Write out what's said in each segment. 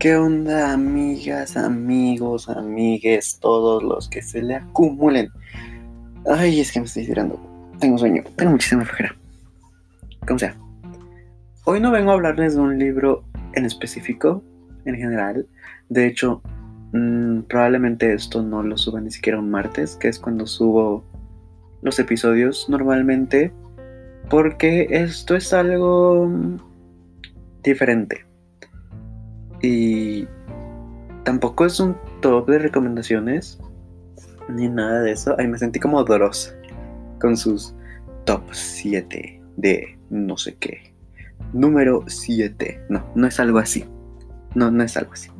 ¿Qué onda, amigas, amigos, amigues, todos los que se le acumulen? Ay, es que me estoy tirando. Tengo sueño, tengo muchísima flojera. Como sea. Hoy no vengo a hablarles de un libro en específico, en general. De hecho, mmm, probablemente esto no lo suba ni siquiera un martes, que es cuando subo los episodios normalmente. Porque esto es algo diferente. Y tampoco es un top de recomendaciones ni nada de eso. Ahí me sentí como Doros con sus top 7 de no sé qué. Número 7. No, no es algo así. No, no es algo así.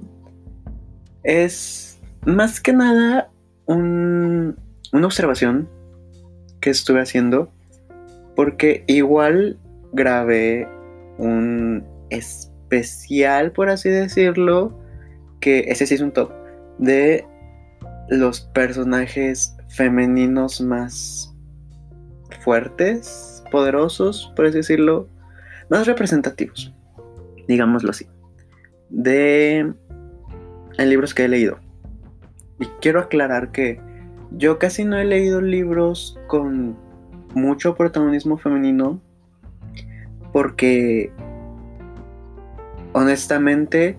Es más que nada un, una observación que estuve haciendo porque igual grabé un especial, por así decirlo, que ese sí es un top, de los personajes femeninos más fuertes, poderosos, por así decirlo, más representativos, digámoslo así, de libros que he leído. Y quiero aclarar que yo casi no he leído libros con mucho protagonismo femenino porque honestamente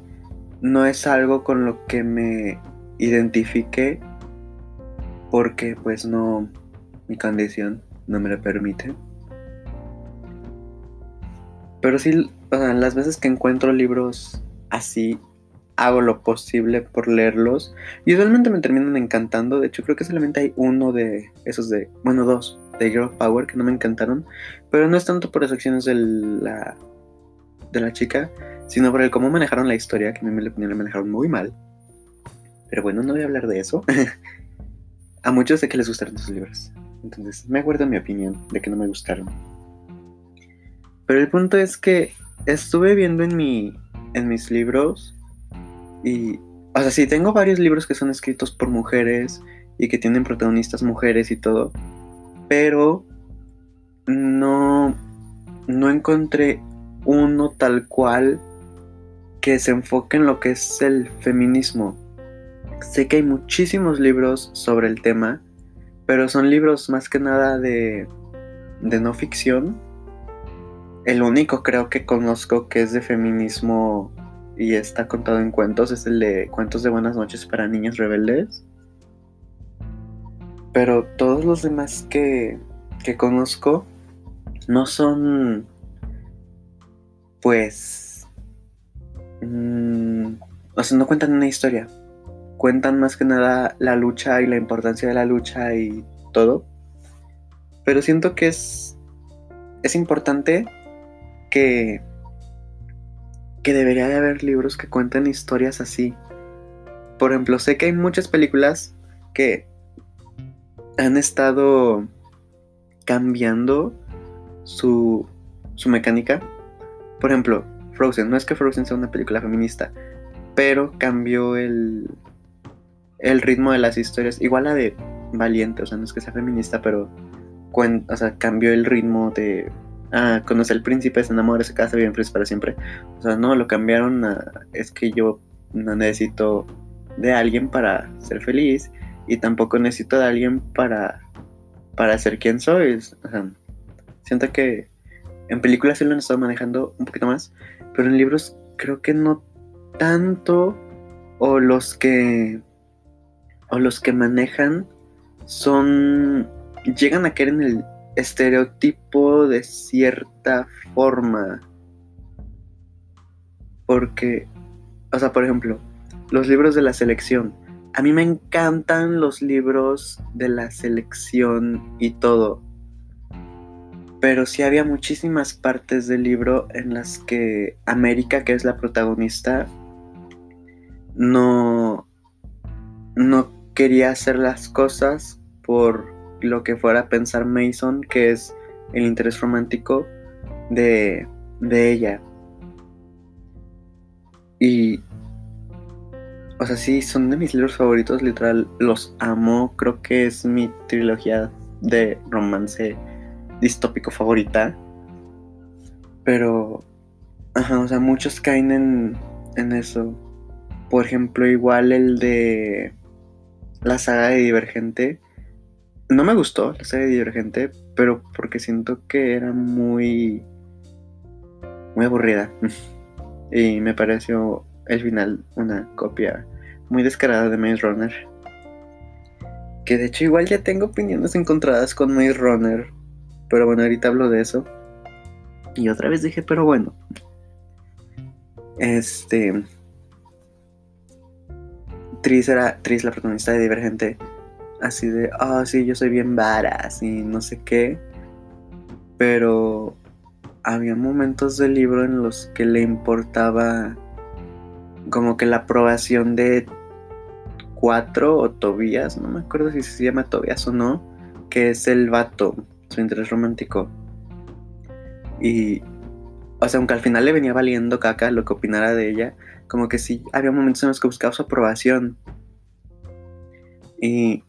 no es algo con lo que me identifique porque pues no mi condición no me lo permite. Pero sí, las veces que encuentro libros así, hago lo posible por leerlos. Y usualmente me terminan encantando. De hecho, creo que solamente hay uno de esos de, bueno, dos de Girl Power que no me encantaron. Pero no es tanto por las acciones de la, de la chica, sino por el cómo manejaron la historia, que a mí me la manejaron muy mal. Pero bueno, no voy a hablar de eso. a muchos sé que les gustaron sus libros. Entonces, me acuerdo mi opinión de que no me gustaron. Pero el punto es que estuve viendo en mi en mis libros y o sea, sí tengo varios libros que son escritos por mujeres y que tienen protagonistas mujeres y todo, pero no no encontré uno tal cual que se enfoque en lo que es el feminismo. Sé que hay muchísimos libros sobre el tema, pero son libros más que nada de, de no ficción. El único creo que conozco que es de feminismo y está contado en cuentos es el de Cuentos de Buenas noches para Niños Rebeldes. Pero todos los demás que, que conozco no son pues Mm, o sea, no cuentan una historia. Cuentan más que nada la lucha y la importancia de la lucha y todo. Pero siento que es, es importante que, que debería de haber libros que cuenten historias así. Por ejemplo, sé que hay muchas películas que han estado cambiando su, su mecánica. Por ejemplo, Frozen. No es que Frozen sea una película feminista, pero cambió el, el ritmo de las historias. Igual la de Valiente, o sea, no es que sea feminista, pero o sea, cambió el ritmo de. Ah, conoce al príncipe, se enamora, se casa, viven felices para siempre. O sea, no, lo cambiaron a. Es que yo no necesito de alguien para ser feliz y tampoco necesito de alguien para, para ser quien soy. O sea, siento que en películas sí lo han estado manejando un poquito más, pero en libros creo que no tanto o los que o los que manejan son llegan a caer en el estereotipo de cierta forma. Porque o sea por ejemplo los libros de la selección. A mí me encantan los libros de la selección y todo pero sí había muchísimas partes del libro en las que América, que es la protagonista, no, no quería hacer las cosas por lo que fuera a pensar Mason, que es el interés romántico de, de ella. Y, o sea, sí, son de mis libros favoritos, literal, los amo, creo que es mi trilogía de romance distópico favorita. Pero, ajá, o sea, muchos caen en, en eso. por ejemplo, igual el de la saga de Divergente. No me gustó la saga de Divergente, pero porque siento que era muy. muy aburrida. y me pareció el final una copia muy descarada de Maze Runner. Que de hecho, igual ya tengo opiniones encontradas con Maze Runner. Pero bueno, ahorita hablo de eso. Y otra vez dije, pero bueno. Este. Tris era Tris, la protagonista de Divergente. Así de, oh, sí, yo soy bien varas y no sé qué. Pero había momentos del libro en los que le importaba como que la aprobación de cuatro o Tobías, no me acuerdo si se llama Tobías o no, que es el vato, su interés romántico. Y, o sea, aunque al final le venía valiendo caca lo que opinara de ella, como que sí, había momentos en los que buscaba su aprobación. Y,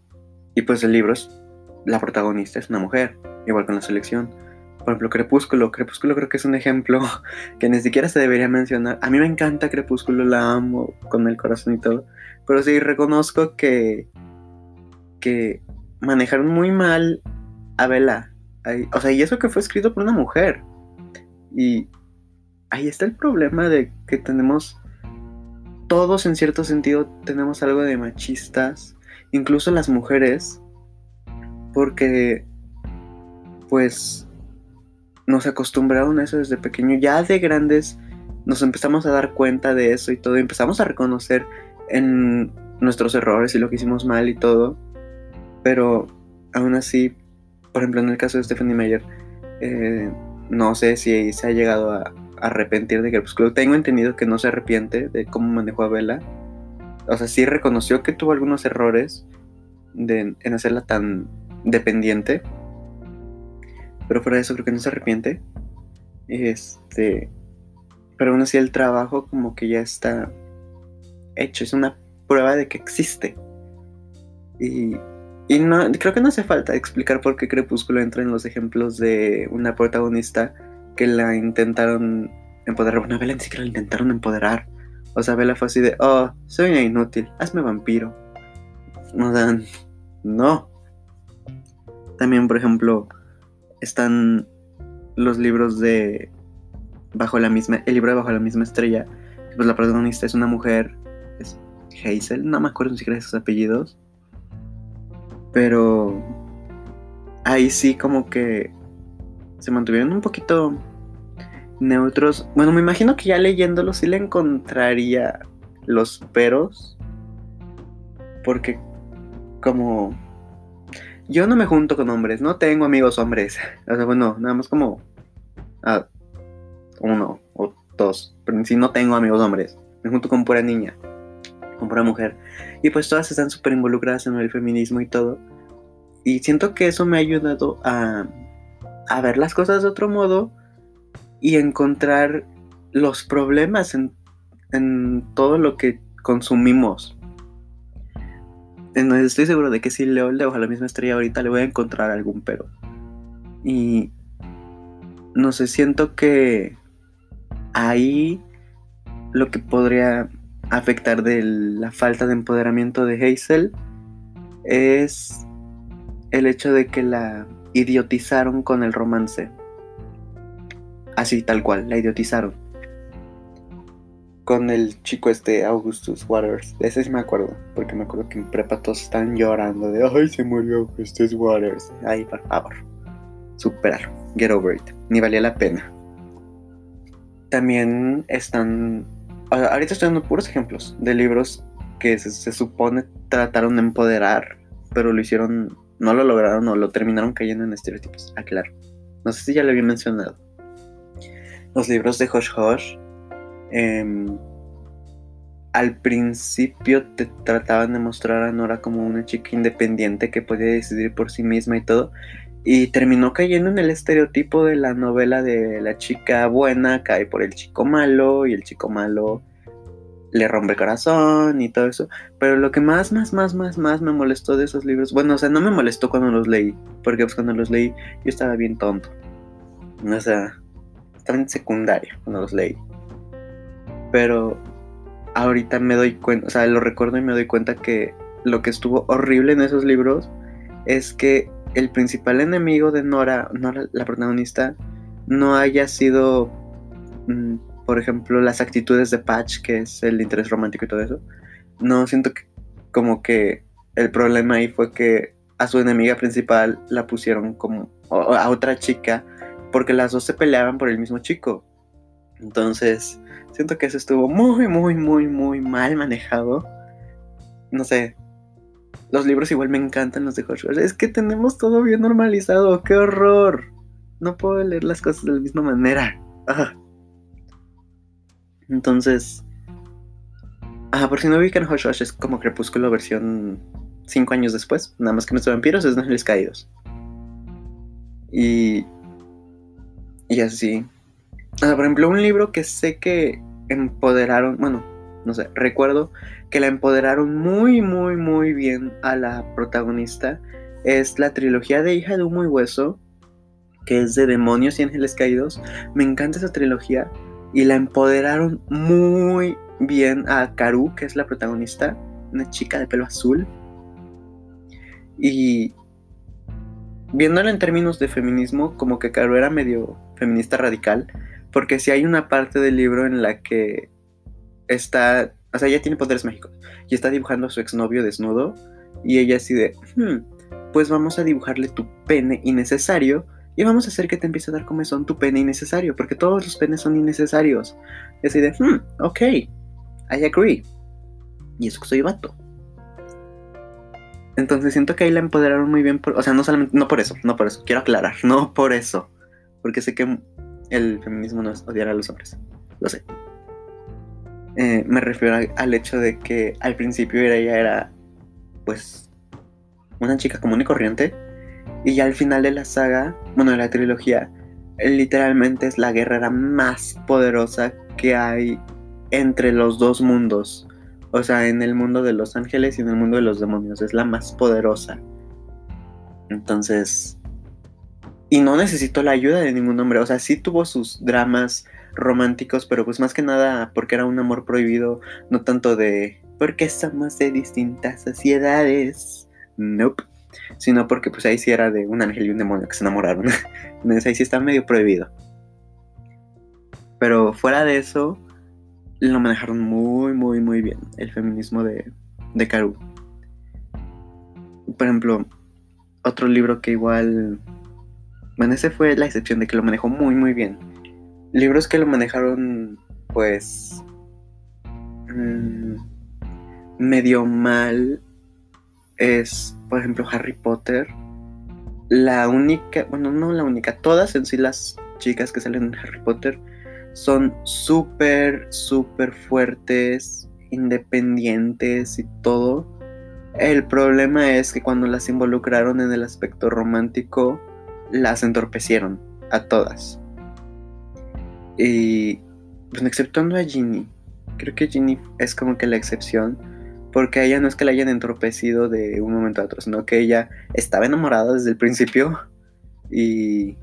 y pues el libro la protagonista es una mujer, igual con la selección. Por ejemplo, Crepúsculo. Crepúsculo creo que es un ejemplo que ni siquiera se debería mencionar. A mí me encanta Crepúsculo, la amo con el corazón y todo. Pero sí reconozco que, que manejaron muy mal a Bella. O sea, y eso que fue escrito por una mujer. Y ahí está el problema de que tenemos, todos en cierto sentido, tenemos algo de machistas, incluso las mujeres, porque, pues, nos acostumbraron a eso desde pequeño. Ya de grandes nos empezamos a dar cuenta de eso y todo. Y empezamos a reconocer en nuestros errores y lo que hicimos mal y todo. Pero aún así, por ejemplo, en el caso de Stephanie Meyer, eh, no sé si se ha llegado a arrepentir de Crepúsculo. Tengo entendido que no se arrepiente de cómo manejó a Bella. O sea, sí reconoció que tuvo algunos errores de, en hacerla tan dependiente pero fuera de eso creo que no se arrepiente. Este, pero aún así el trabajo como que ya está hecho, es una prueba de que existe. Y, y no, creo que no hace falta explicar por qué Crepúsculo entra en los ejemplos de una protagonista que la intentaron empoderar. Bueno, a Bella ni siquiera la intentaron empoderar. O sea, Bella fue así de, oh, soy una inútil, hazme vampiro. No dan, no. También, por ejemplo, están los libros de Bajo la misma, el libro de Bajo la misma estrella, pues la protagonista es una mujer, es Hazel, no me acuerdo ni siquiera de sus apellidos, pero ahí sí como que se mantuvieron un poquito neutros. Bueno, me imagino que ya leyéndolo sí le encontraría los peros, porque como yo no me junto con hombres, no tengo amigos hombres. O sea, bueno, nada más como ah, uno o dos. Pero si no tengo amigos hombres. Me junto con pura niña, pura mujer. Y pues todas están súper involucradas en el feminismo y todo. Y siento que eso me ha ayudado a, a ver las cosas de otro modo y encontrar los problemas en, en todo lo que consumimos estoy seguro de que si leo el Bajo la misma estrella ahorita le voy a encontrar algún pero. Y no sé, siento que ahí lo que podría afectar de la falta de empoderamiento de Hazel es el hecho de que la idiotizaron con el romance. Así, tal cual, la idiotizaron con el chico este Augustus Waters. Ese sí me acuerdo, porque me acuerdo que en prepa todos están llorando de ay se murió Augustus Waters. Ay, por favor, superar, get over it, ni valía la pena. También están, ahorita estoy dando puros ejemplos de libros que se, supone trataron de empoderar, pero lo hicieron, no lo lograron o lo terminaron cayendo en estereotipos. Ah, claro. No sé si ya lo había mencionado. Los libros de Hush Hush Em, al principio te trataban de mostrar a Nora como una chica independiente que podía decidir por sí misma y todo. Y terminó cayendo en el estereotipo de la novela de la chica buena cae por el chico malo y el chico malo le rompe el corazón y todo eso. Pero lo que más, más, más, más, más me molestó de esos libros, bueno, o sea, no me molestó cuando los leí, porque pues cuando los leí yo estaba bien tonto. O sea, estaba en secundaria cuando los leí. Pero ahorita me doy cuenta, o sea, lo recuerdo y me doy cuenta que lo que estuvo horrible en esos libros es que el principal enemigo de Nora, Nora la protagonista, no haya sido, mm, por ejemplo, las actitudes de Patch, que es el interés romántico y todo eso. No siento que como que el problema ahí fue que a su enemiga principal la pusieron como a otra chica porque las dos se peleaban por el mismo chico. Entonces, siento que eso estuvo muy, muy, muy, muy mal manejado. No sé. Los libros igual me encantan los de Joshua. Es que tenemos todo bien normalizado. ¡Qué horror! No puedo leer las cosas de la misma manera. Entonces. Ah, por si no ubican Hush es como Crepúsculo versión 5 años después. Nada más que nuestros vampiros es Ángeles Caídos. Y. Y así. por ejemplo, un libro que sé que empoderaron. Bueno, no sé, recuerdo que la empoderaron muy, muy, muy bien a la protagonista. Es la trilogía de Hija de Humo y Hueso, que es de demonios y ángeles caídos. Me encanta esa trilogía y la empoderaron muy bien a Karu, que es la protagonista, una chica de pelo azul. Y viéndola en términos de feminismo, como que Karu era medio feminista radical, porque si hay una parte del libro en la que está, o sea, ella tiene poderes mágicos y está dibujando a su exnovio desnudo y ella así de, hmm, pues vamos a dibujarle tu pene innecesario y vamos a hacer que te empiece a dar comezón tu pene innecesario, porque todos los penes son innecesarios. Y así de, hmm, ok, I agree. Y eso que soy vato. Entonces siento que ahí la empoderaron muy bien, o sea, no solamente, no por eso, no por eso, quiero aclarar, no por eso, porque sé que el feminismo no es odiar a los hombres, lo sé. Eh, me refiero al hecho de que al principio ella era, pues, una chica común y corriente, y ya al final de la saga, bueno, de la trilogía, literalmente es la guerrera más poderosa que hay entre los dos mundos. O sea, en el mundo de los ángeles y en el mundo de los demonios. Es la más poderosa. Entonces... Y no necesitó la ayuda de ningún hombre. O sea, sí tuvo sus dramas románticos, pero pues más que nada porque era un amor prohibido, no tanto de porque somos de distintas sociedades. Nope sino porque pues ahí sí era de un ángel y un demonio que se enamoraron. Entonces ahí sí está medio prohibido. Pero fuera de eso, lo manejaron muy, muy, muy bien el feminismo de, de Karu. Por ejemplo, otro libro que igual... Bueno, ese fue la excepción de que lo manejó muy, muy bien. Libros que lo manejaron, pues... Mmm, medio mal es, por ejemplo, Harry Potter. La única, bueno, no la única, todas en sí las chicas que salen en Harry Potter son súper, súper fuertes, independientes y todo. El problema es que cuando las involucraron en el aspecto romántico, las entorpecieron a todas. Y, pues, exceptuando a Ginny, creo que Ginny es como que la excepción porque ella no es que la hayan entorpecido de un momento a otro, sino que ella estaba enamorada desde el principio y,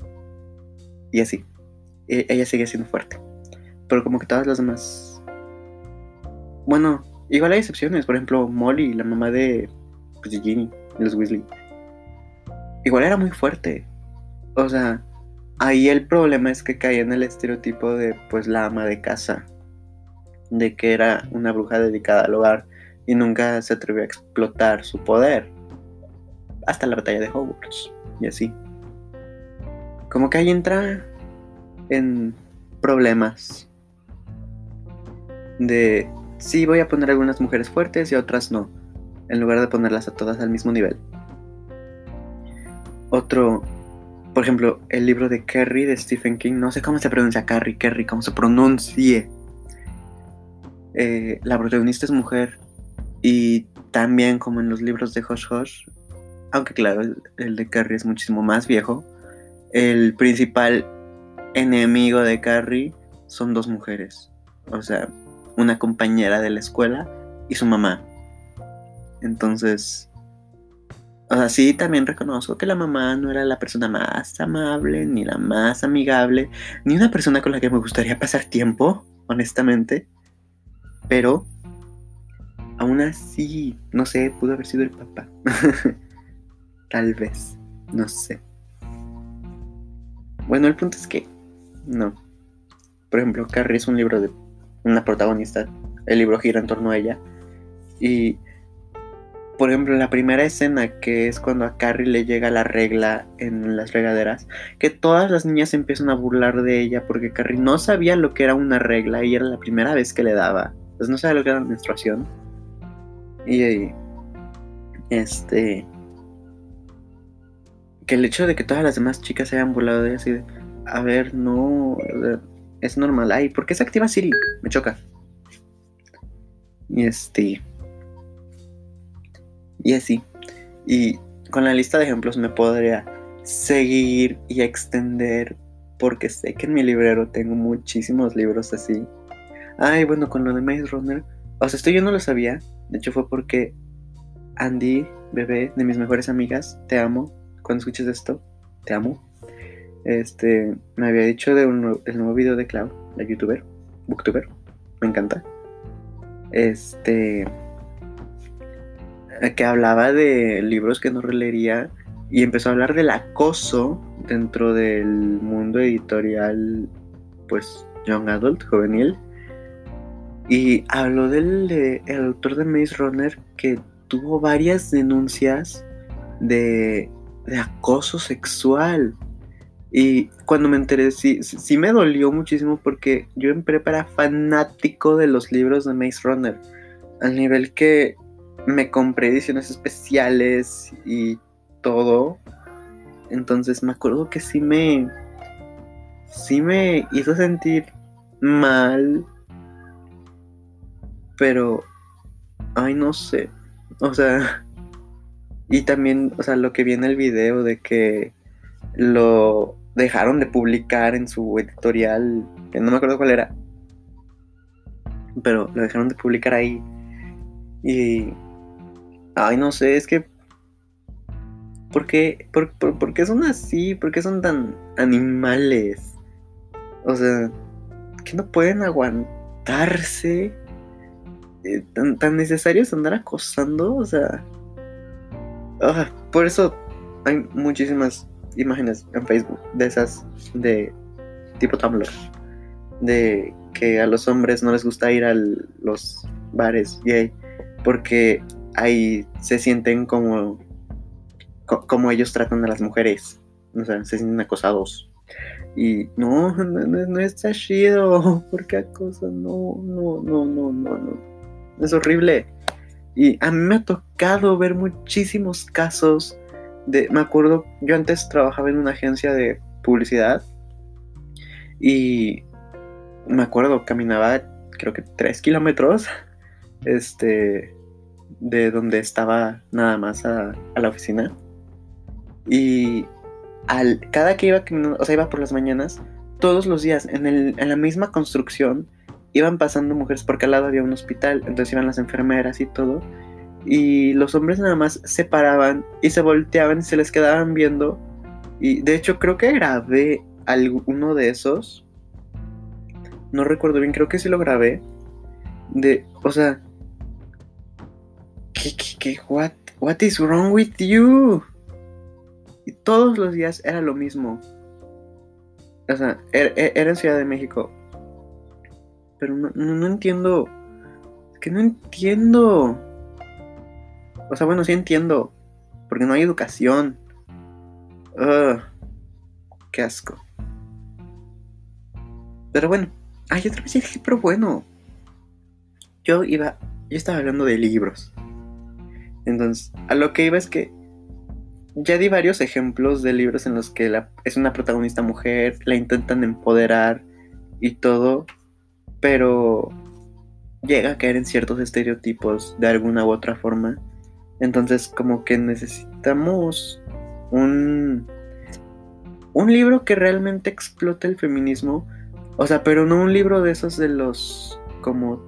y así. E, ella sigue siendo fuerte. Pero como que todas las demás... Bueno, igual hay excepciones. Por ejemplo, Molly, la mamá de, pues, de Ginny, los Weasley. Igual era muy fuerte. O sea, ahí el problema es que caía en el estereotipo de pues la ama de casa. De que era una bruja dedicada al hogar y nunca se atrevió a explotar su poder. Hasta la batalla de Hogwarts y así. Como que ahí entra en problemas de sí voy a poner algunas mujeres fuertes y otras no, en lugar de ponerlas a todas al mismo nivel. Otro, por ejemplo, el libro de Carrie de Stephen King, no sé cómo se pronuncia Carrie, Carrie, cómo se pronuncie. Eh, la protagonista es mujer y también como en los libros de Hush Hush, aunque claro, el, de Carrie es muchísimo más viejo, el principal enemigo de Carrie son dos mujeres. O sea, una compañera de la escuela y su mamá. Entonces, o sea, sí también reconozco que la mamá no era la persona más amable, ni la más amigable, ni una persona con la que me gustaría pasar tiempo, honestamente. Pero aún así, no sé, pudo haber sido el papá. Tal vez, no sé. Bueno, el punto es que no. Por ejemplo, Carrie es un libro de una protagonista. El libro gira en torno a ella. Y, por ejemplo, la primera escena, que es cuando a Carrie le llega la regla en las regaderas, que todas las niñas empiezan a burlar de ella porque Carrie no sabía lo que era una regla y era la primera vez que le daba. Entonces no sabía lo que era la menstruación. Y, este que el hecho de que todas las demás chicas se hayan burlado de ella así de, a ver, no, es normal. Ay, ¿por qué se activa Siri? Me choca. Y este. Y así. Y con la lista de ejemplos me podría seguir y extender porque sé que en mi librero tengo muchísimos libros así. Ay, bueno, con lo de Maze Runner. O sea, esto yo no lo sabía. De hecho, fue porque Andy, bebé, de mis mejores amigas, te amo, cuando escuches esto, te amo. Este, me había dicho de un, del nuevo video de Cloud, la youtuber, booktuber, me encanta. Este, que hablaba de libros que no releería y empezó a hablar del acoso dentro del mundo editorial, pues, young adult, juvenil. Y habló del el autor de Maze Runner que tuvo varias denuncias de de acoso sexual. Y cuando me enteré, sí, sí me dolió muchísimo porque yo en prepa era fanático de los libros de Maze Runner. Al nivel que me compré ediciones especiales y todo. Entonces me acuerdo que sí me. Sí me hizo sentir mal. Pero. Ay, no sé. O sea. Y también, o sea, lo que viene el video de que lo dejaron de publicar en su editorial, que no me acuerdo cuál era, pero lo dejaron de publicar ahí. Y, ay, no sé, es que, ¿por qué, por, qué son así? ¿Por qué son tan animales? O sea, que no pueden aguantarse. Eh, tan, tan necesarios andar acosando, o sea, por eso hay muchísimas imágenes en Facebook de esas de tipo Tumblr. De que a los hombres no les gusta ir a los bares gay porque ahí se sienten como como ellos tratan a las mujeres. O sea, se sienten acosados. Y no, no, no está chido. porque acosan? No, no, no, no, no, no. Es horrible. Y a mí me ha tocado ver muchísimos casos de, me acuerdo, yo antes trabajaba en una agencia de publicidad y me acuerdo, caminaba creo que tres kilómetros este, de donde estaba nada más a, la oficina. Y al, cada que iba o sea, iba por las mañanas, todos los días, en, el, en la misma construcción, iban pasando mujeres porque al lado había un hospital, entonces iban las enfermeras y todo. Y los hombres nada más se paraban y se volteaban y se les quedaban viendo. Y de hecho creo que grabé alguno de esos. No recuerdo bien, creo que sí lo grabé. De, o sea, ¿qué, qué, qué, what, what is wrong with you? Y todos los días era lo mismo. O sea, era, era en Ciudad de México pero no, no, entiendo. Es que no entiendo. O sea, bueno, sí entiendo. Porque no hay educación. Ugh, qué asco. Pero bueno. Ay, otra vez dije, pero bueno. Yo iba. Yo estaba hablando de libros. Entonces, a lo que iba es que. Ya di varios ejemplos de libros en los que es una protagonista mujer, la intentan empoderar y todo pero llega a caer en ciertos estereotipos de alguna u otra forma. Entonces como que necesitamos un, un libro que realmente explote el feminismo. O sea, pero no un libro de esos de los como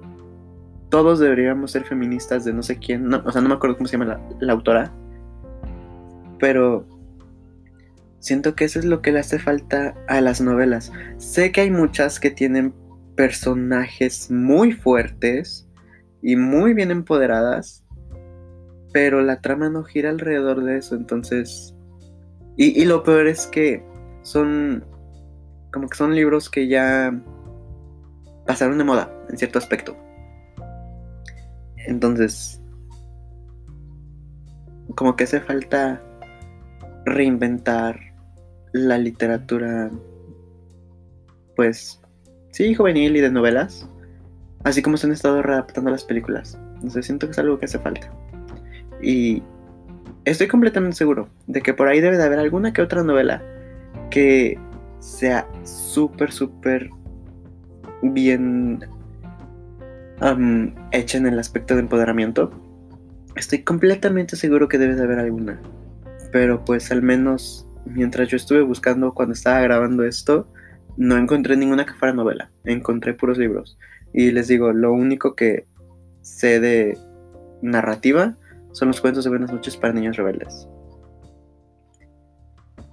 todos deberíamos ser feministas de no sé quién. o sea, no me acuerdo cómo se llama la, autora. Pero siento que eso es lo que le hace falta a las novelas. Sé que hay muchas que tienen personajes muy fuertes y muy bien empoderadas, pero la trama no gira alrededor de eso, entonces... Y lo peor es que son como que son libros que ya pasaron de moda en cierto aspecto. Entonces, como que hace falta reinventar la literatura, pues, sí, juvenil y de novelas, así como se han estado readaptando las películas. Entonces siento que es algo que hace falta. Y estoy completamente seguro de que por ahí debe de haber alguna que otra novela que sea súper, súper bien hecha en el aspecto de empoderamiento. Estoy completamente seguro que debe de haber alguna. Pero pues al menos mientras yo estuve buscando cuando estaba grabando esto, no encontré ninguna que fuera novela. Encontré puros libros. Y les digo, lo único que sé de narrativa son los cuentos de Buenas noches para niños rebeldes.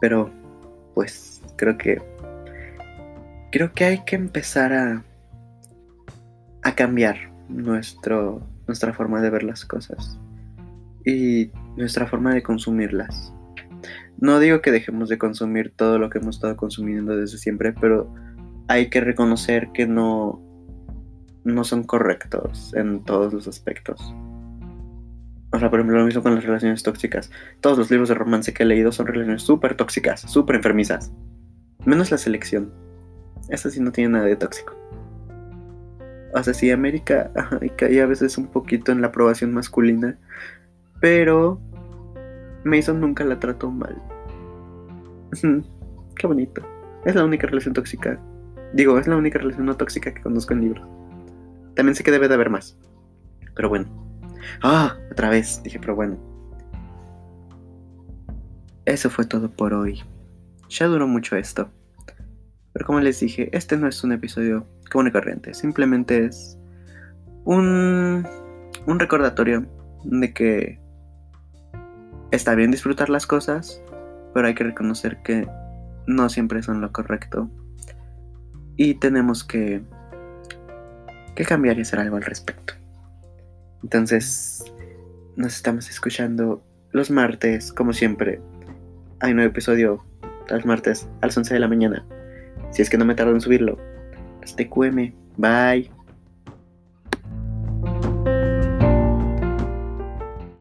Pero, pues, creo que. Creo que hay que empezar a. a cambiar nuestro, nuestra forma de ver las cosas. Y nuestra forma de consumirlas. No digo que dejemos de consumir todo lo que hemos estado consumiendo desde siempre, pero hay que reconocer que no, no son correctos en todos los aspectos. O sea, por ejemplo, lo mismo con las relaciones tóxicas. Todos los libros de romance que he leído son relaciones súper tóxicas, súper enfermizas. Menos la selección. Esa sí no tiene nada de tóxico. O sea, sí, América cae a veces un poquito en la aprobación masculina. Pero Mason nunca la trató mal. Qué bonito. Es la única relación tóxica. Digo, es la única relación no tóxica que conozco en libros. También sé que debe de haber más. Pero bueno. Ah, otra vez. Dije, pero bueno. Eso fue todo por hoy. Ya duró mucho esto. Pero como les dije, este no es un episodio común y corriente. Simplemente es un, un recordatorio de que está bien disfrutar las cosas, pero hay que reconocer que no siempre son lo correcto. Y tenemos que, que cambiar y hacer algo al respecto. Entonces, nos estamos escuchando los martes, como siempre. Hay un nuevo episodio los martes a las 11 de la mañana. Si es que no me tardo en subirlo. Hasta QM. Bye.